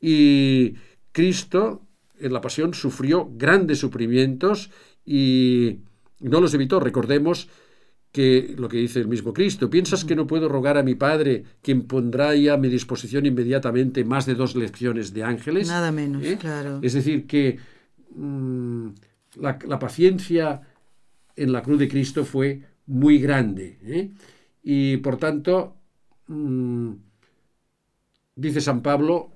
Y Cristo en la pasión sufrió grandes sufrimientos y no los evitó. Recordemos que lo que dice el mismo Cristo, ¿piensas que no puedo rogar a mi Padre, quien pondrá ya a mi disposición inmediatamente más de dos lecciones de ángeles? Nada menos, ¿Eh? claro. Es decir, que mm, la, la paciencia en la cruz de Cristo fue muy grande. ¿eh? Y por tanto, mm, dice San Pablo,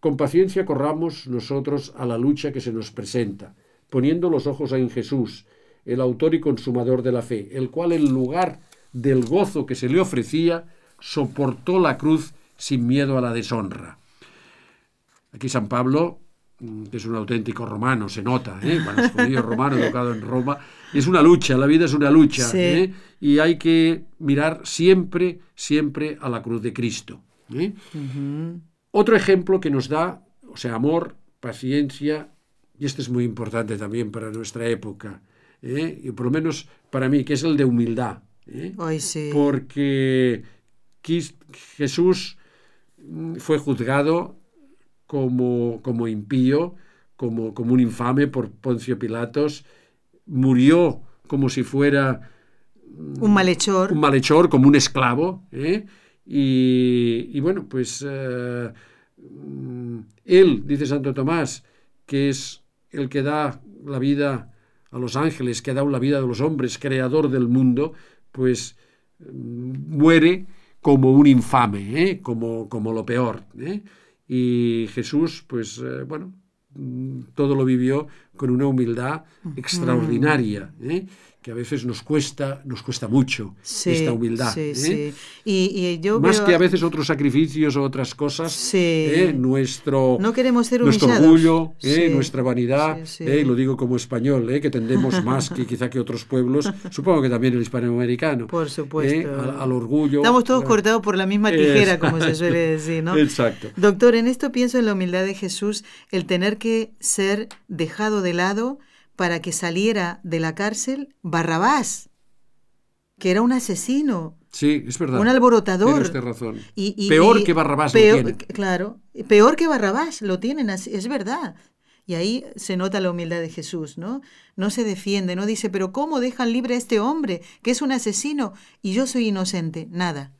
con paciencia corramos nosotros a la lucha que se nos presenta, poniendo los ojos en Jesús, el autor y consumador de la fe, el cual en lugar del gozo que se le ofrecía, soportó la cruz sin miedo a la deshonra. Aquí San Pablo, que es un auténtico romano, se nota, ¿eh? bueno, es judío romano, educado en Roma, es una lucha, la vida es una lucha, ¿eh? y hay que mirar siempre, siempre a la cruz de Cristo. ¿eh? Otro ejemplo que nos da, o sea, amor, paciencia, y este es muy importante también para nuestra época, ¿eh? y por lo menos para mí, que es el de humildad. Porque Jesús mm, fue juzgado como, como impío, como, como un infame por Poncio Pilatos, murió como si fuera un malhechor. Un malhechor, como un esclavo. ¿eh? Y, bueno, pues eh, él, dice Santo Tomás, que es el que da la vida a los ángeles, que ha dado la vida de los hombres, creador del mundo, pues muere como un infame, ¿eh? como, como lo peor. ¿eh? Y Jesús, pues bueno, todo lo vivió con una humildad extraordinaria. ¿eh? que a veces nos cuesta, nos cuesta mucho esta humildad. ¿eh? Y, yo Más que a veces otros sacrificios o otras cosas, ¿eh? nuestro, no queremos ser nuestro orgullo, ¿eh? nuestra vanidad, y lo digo como español, que tendemos más que [laughs] quizá que otros pueblos, supongo que también el hispanoamericano. Por supuesto. Al, orgullo. Estamos todos cortados por la misma tijera, como se suele decir, ¿no? [laughs] Exacto. Doctor, en esto pienso en la humildad de Jesús, el tener que ser dejado de lado para que saliera de la cárcel Barrabás, que era un asesino. Sí, es verdad. Un alborotador. Tienes razón. Y, peor que Barrabás lo tienen. Claro, peor que Barrabás lo tienen, es verdad. Y ahí se nota la humildad de Jesús, ¿no? No se defiende, no dice, pero ¿cómo dejan libre a este hombre, que es un asesino, y yo soy inocente? Nada.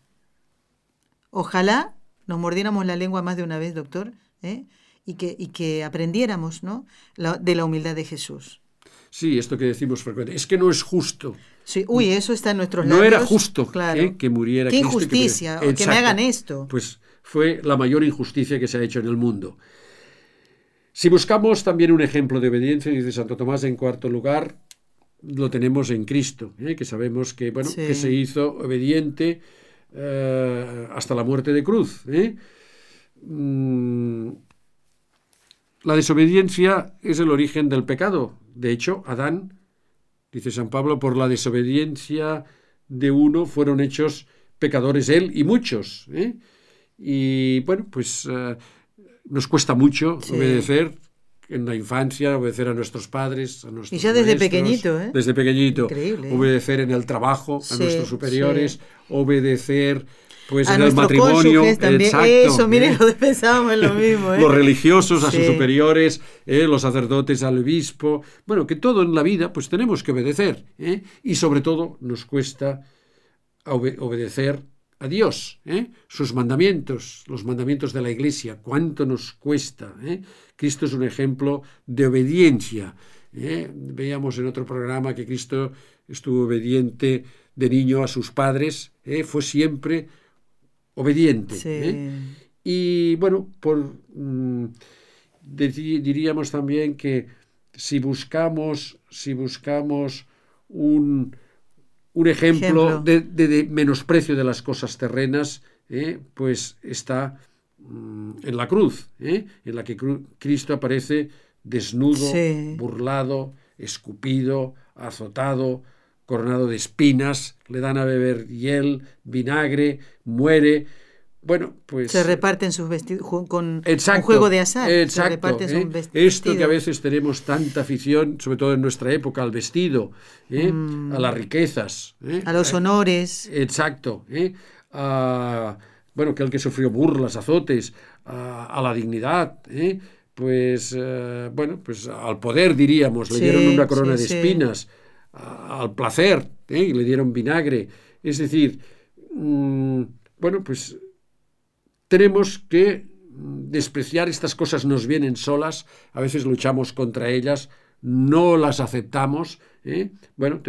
Ojalá nos mordiéramos la lengua más de una vez, doctor, ¿eh? Y, que, y que aprendiéramos ¿no? de la humildad de Jesús. Sí, esto que decimos frecuentemente. Es que no es justo. Sí, uy, eso está en nuestros labios. No era justo ¿eh? que muriera Qué injusticia, que, que me hagan esto. Pues fue la mayor injusticia que se ha hecho en el mundo. Si buscamos también un ejemplo de obediencia, dice Santo Tomás en cuarto lugar, lo tenemos en Cristo, ¿eh? que sabemos que, bueno, que se hizo obediente eh, hasta la muerte de cruz. Mm, la desobediencia es el origen del pecado, de hecho, Adán, dice San Pablo, por la desobediencia de uno fueron hechos pecadores él y muchos. ¿eh? Y bueno, pues eh, nos cuesta mucho obedecer en la infancia, obedecer a nuestros padres, a nuestros Y ya desde pequeñito, ¿eh? Desde pequeñito. Obedecer en el trabajo, a nuestros superiores, obedecer pues en el matrimonio, también. Eso, miren, ¿eh? lo pensábamos lo [laughs] mismo. ¿eh? los religiosos a sus superiores, ¿eh? los sacerdotes al obispo. Bueno, que todo en la vida, pues tenemos que obedecer. ¿eh? Y sobre todo nos cuesta obedecer a Dios, sus mandamientos, los mandamientos de la Iglesia. ¿Cuánto nos cuesta? Cristo es un ejemplo de obediencia. Veíamos en otro programa que Cristo estuvo obediente de niño a sus padres, fue siempre obediente. ¿eh? Y bueno, por, mm, diríamos también que si buscamos, si buscamos un, un ejemplo, De, menosprecio de las cosas terrenas, ¿eh? pues está mm, en la cruz, ¿eh? en la que Cristo aparece desnudo, burlado, escupido, azotado, coronado de espinas, le dan a beber hiel, vinagre, muere. Bueno, pues... Se reparten sus vestidos con un juego de azar. Exacto. ¿eh? Esto que a veces tenemos tanta afición, sobre todo en nuestra época, al vestido, ¿eh? mm. a las riquezas. ¿eh? A los honores. Exacto. A, bueno, que el que sufrió burlas, azotes, a, la dignidad, pues, bueno, pues al poder, diríamos, le dieron una corona de espinas al placer, ¿eh? y le dieron vinagre. Es decir, mm, bueno, pues tenemos que despreciar estas cosas, nos vienen solas, a veces luchamos contra ellas, no las aceptamos. ¿eh? Bueno,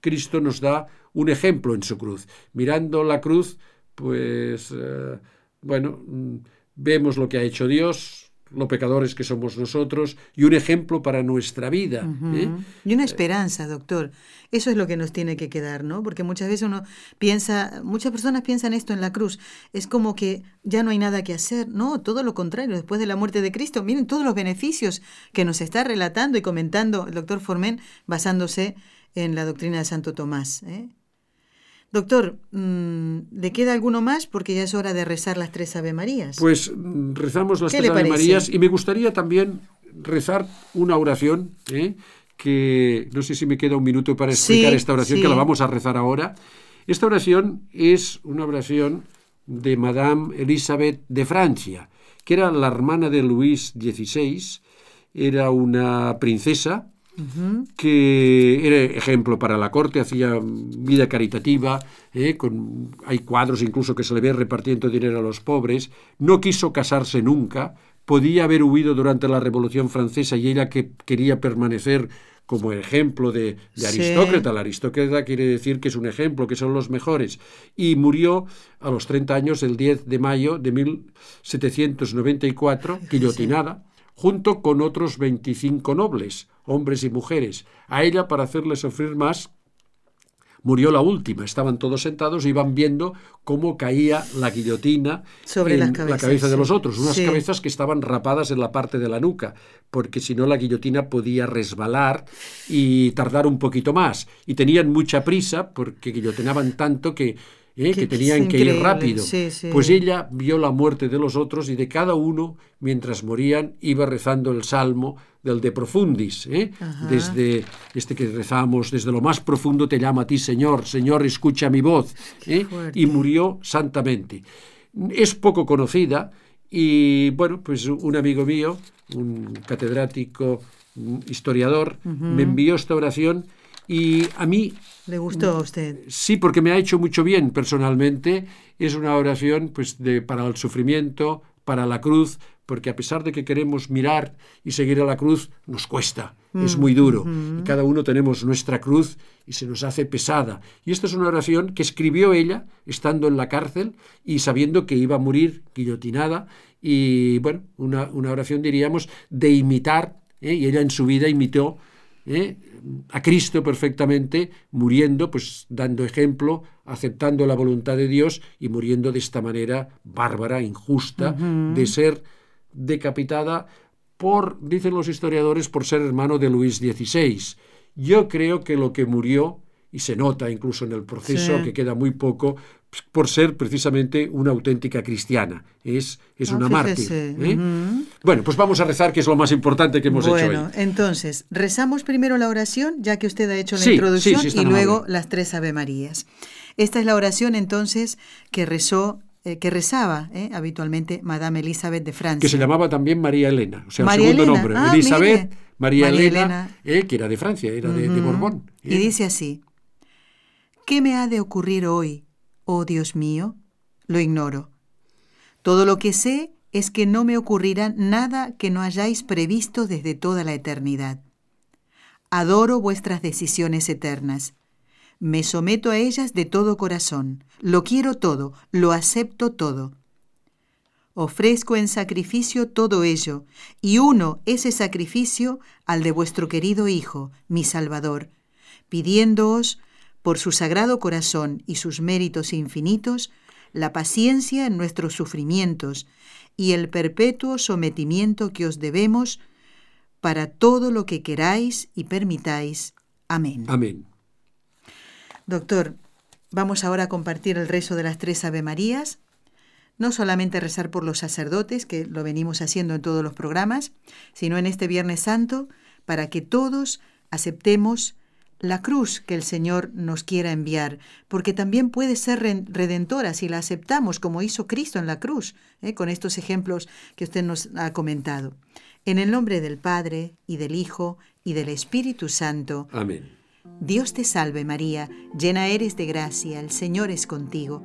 Cristo nos da un ejemplo en su cruz. Mirando la cruz, pues, eh, bueno, mm, vemos lo que ha hecho Dios, lo pecadores que somos nosotros y un ejemplo para nuestra vida. ¿eh? Y una esperanza, doctor. Eso es lo que nos tiene que quedar, ¿no? Porque muchas veces uno piensa, muchas personas piensan esto en la cruz, es como que ya no hay nada que hacer. No, todo lo contrario, después de la muerte de Cristo, miren todos los beneficios que nos está relatando y comentando el doctor Formen basándose en la doctrina de Santo Tomás. ¿eh? Doctor, mm, ¿le queda alguno más? Porque ya es hora de rezar las tres Ave Marías. Pues rezamos las tres Ave Marías y me gustaría también rezar una oración, ¿eh? que no sé si me queda un minuto para explicar esta oración, que la vamos a rezar ahora. Esta oración es una oración de Madame Elisabeth de Francia, que era la hermana de Luis XVI, era una princesa que era ejemplo para la corte, hacía vida caritativa, ¿eh? con, hay cuadros incluso que se le ve repartiendo dinero a los pobres, no quiso casarse nunca, podía haber huido durante la Revolución Francesa y ella que quería permanecer como ejemplo de, aristócrata. La aristócrata quiere decir que es un ejemplo, que son los mejores. Y murió a los 30 años, el 10 de mayo de 1794, guillotinada junto con otros 25 nobles, hombres y mujeres. A ella, para hacerle sufrir más, murió la última. Estaban todos sentados y iban viendo cómo caía la guillotina sobre en la cabeza de los otros, unas cabezas que estaban rapadas en la parte de la nuca, porque si no la guillotina podía resbalar y tardar un poquito más. Y tenían mucha prisa porque guillotinaban tanto que ¿eh? que tenían que ir rápido. Pues ella vio la muerte de los otros y de cada uno, mientras morían, iba rezando el salmo del de profundis, ¿eh? desde este que rezamos, desde lo más profundo te llama a ti, Señor, Señor, escucha mi voz, ¿eh? y murió santamente. Es poco conocida y, bueno, pues un amigo mío, un catedrático, un historiador, me envió esta oración y a mí ¿Le gustó a usted? Sí, porque me ha hecho mucho bien personalmente. Es una oración pues, de, para el sufrimiento, para la cruz, porque a pesar de que queremos mirar y seguir a la cruz, nos cuesta, es muy duro. Y cada uno tenemos nuestra cruz y se nos hace pesada. Y esta es una oración que escribió ella estando en la cárcel y sabiendo que iba a morir guillotinada. Y bueno, una, oración diríamos de imitar, ¿eh? y ella en su vida imitó ¿eh? a Cristo perfectamente, muriendo, pues dando ejemplo, aceptando la voluntad de Dios y muriendo de esta manera bárbara, injusta, de ser decapitada por, dicen los historiadores, por ser hermano de Luis XVI. Yo creo que lo que murió, y se nota incluso en el proceso, que queda muy poco, por ser precisamente una auténtica cristiana. Es, es ah, una mártir. ¿eh? Bueno, pues vamos a rezar, que es lo más importante que hemos hecho hoy. Bueno, entonces, rezamos primero la oración, ya que usted ha hecho la introducción, y luego las tres Ave Marías. Esta es la oración entonces que rezó eh, que rezaba eh, habitualmente Madame Elizabeth de Francia. Que se llamaba también María Elena, o sea, el segundo nombre. Ah, Elizabeth, María, Elena, que era de Francia, era de, de Borbón. Y dice así, ¿qué me ha de ocurrir hoy Oh Dios mío, lo ignoro. Todo lo que sé es que no me ocurrirá nada que no hayáis previsto desde toda la eternidad. Adoro vuestras decisiones eternas. Me someto a ellas de todo corazón. Lo quiero todo, lo acepto todo. Ofrezco en sacrificio todo ello, y uno ese sacrificio al de vuestro querido Hijo, mi Salvador, pidiéndoos por su sagrado corazón y sus méritos infinitos, la paciencia en nuestros sufrimientos y el perpetuo sometimiento que os debemos para todo lo que queráis y permitáis. Amén. Amén. Doctor, vamos ahora a compartir el rezo de las tres Ave Marías. No solamente rezar por los sacerdotes, que lo venimos haciendo en todos los programas, sino en este Viernes Santo, para que todos aceptemos la cruz que el Señor nos quiera enviar, porque también puede ser redentora si la aceptamos como hizo Cristo en la cruz, ¿eh? con estos ejemplos que usted nos ha comentado. En el nombre del Padre, y del Hijo, y del Espíritu Santo. Amén. Dios te salve María, llena eres de gracia, el Señor es contigo.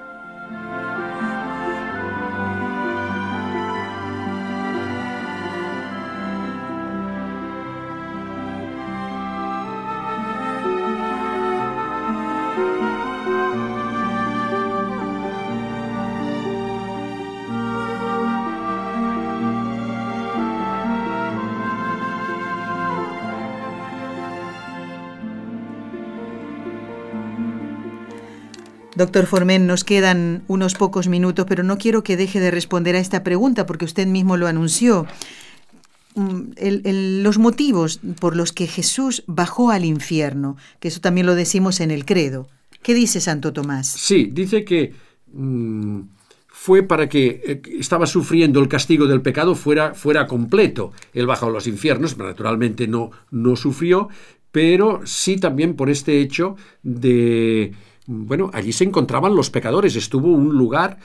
Doctor Formen, nos quedan unos pocos minutos, pero no quiero que deje de responder a esta pregunta porque usted mismo lo anunció. Mm, los motivos por los que Jesús bajó al infierno, que eso también lo decimos en el credo. ¿Qué dice Santo Tomás? Sí, dice que mm, fue para que eh, estaba sufriendo el castigo del pecado fuera, fuera completo. Él bajó a los infiernos, naturalmente no, no sufrió, pero sí también por este hecho de bueno, allí se encontraban los pecadores, estuvo un lugar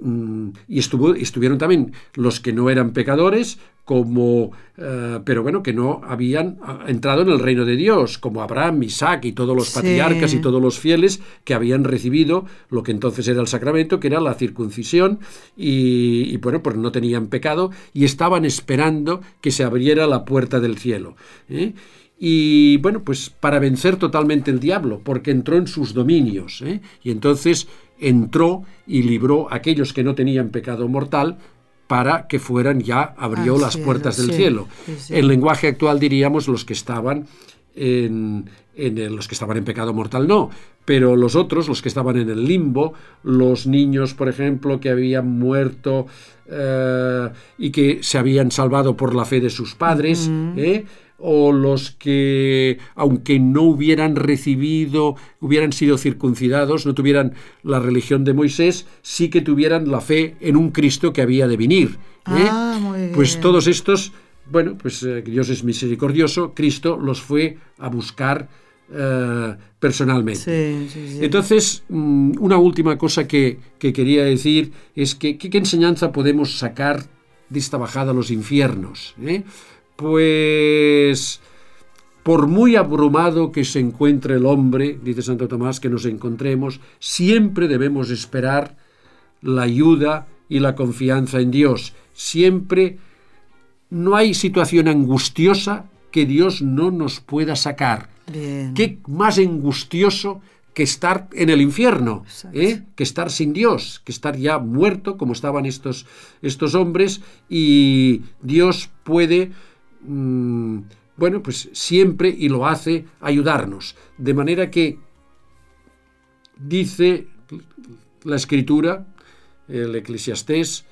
mm, y estuvo, estuvieron también los que no eran pecadores, como, eh, pero bueno, que no habían ah, entrado en el reino de Dios, como Abraham, Isaac y todos los patriarcas y todos los fieles que habían recibido lo que entonces era el sacramento, que era la circuncisión, y, bueno, pues no tenían pecado y estaban esperando que se abriera la puerta del cielo. ¿eh? Y bueno, pues para vencer totalmente el diablo, porque entró en sus dominios, ¿eh? y entonces entró y libró a aquellos que no tenían pecado mortal para que fueran ya, abrió las puertas del cielo. En lenguaje actual diríamos los que estaban en, en los que estaban en pecado mortal no, pero los otros, los que estaban en el limbo, los niños, por ejemplo, que habían muerto eh, y que se habían salvado por la fe de sus padres, ¿eh? O los que, aunque no hubieran recibido, hubieran sido circuncidados, no tuvieran la religión de Moisés, sí que tuvieran la fe en un Cristo que había de venir. ¿eh? Ah, pues todos estos, bueno, pues eh, Dios es misericordioso, Cristo los fue a buscar eh, personalmente. Entonces, mm, una última cosa que, quería decir es que ¿qué, enseñanza podemos sacar de esta bajada a los infiernos? Pues por muy abrumado que se encuentre el hombre, dice Santo Tomás, que nos encontremos, siempre debemos esperar la ayuda y la confianza en Dios. Siempre no hay situación angustiosa que Dios no nos pueda sacar. ¿Qué más angustioso que estar en el infierno, ¿eh? que estar sin Dios, que estar ya muerto como estaban estos, estos hombres y Dios puede Mm, bueno, pues siempre y lo hace ayudarnos. De manera que dice la escritura, el eclesiastés,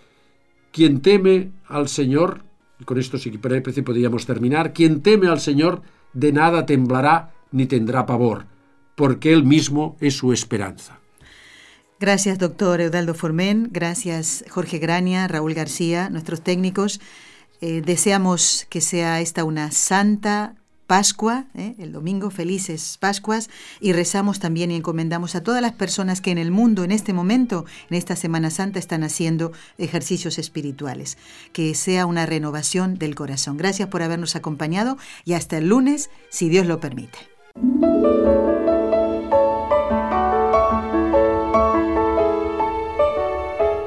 quien teme al Señor, con esto sí que podríamos terminar, quien teme al Señor de nada temblará ni tendrá pavor, porque Él mismo es su esperanza. Gracias, doctor Eudaldo Formen. Gracias, Jorge Graña, Raúl García, nuestros técnicos. Eh, deseamos que sea esta una santa Pascua, ¿eh? el domingo, felices Pascuas, y rezamos también y encomendamos a todas las personas que en el mundo, en este momento, en esta Semana Santa, están haciendo ejercicios espirituales. Que sea una renovación del corazón. Gracias por habernos acompañado y hasta el lunes, si Dios lo permite.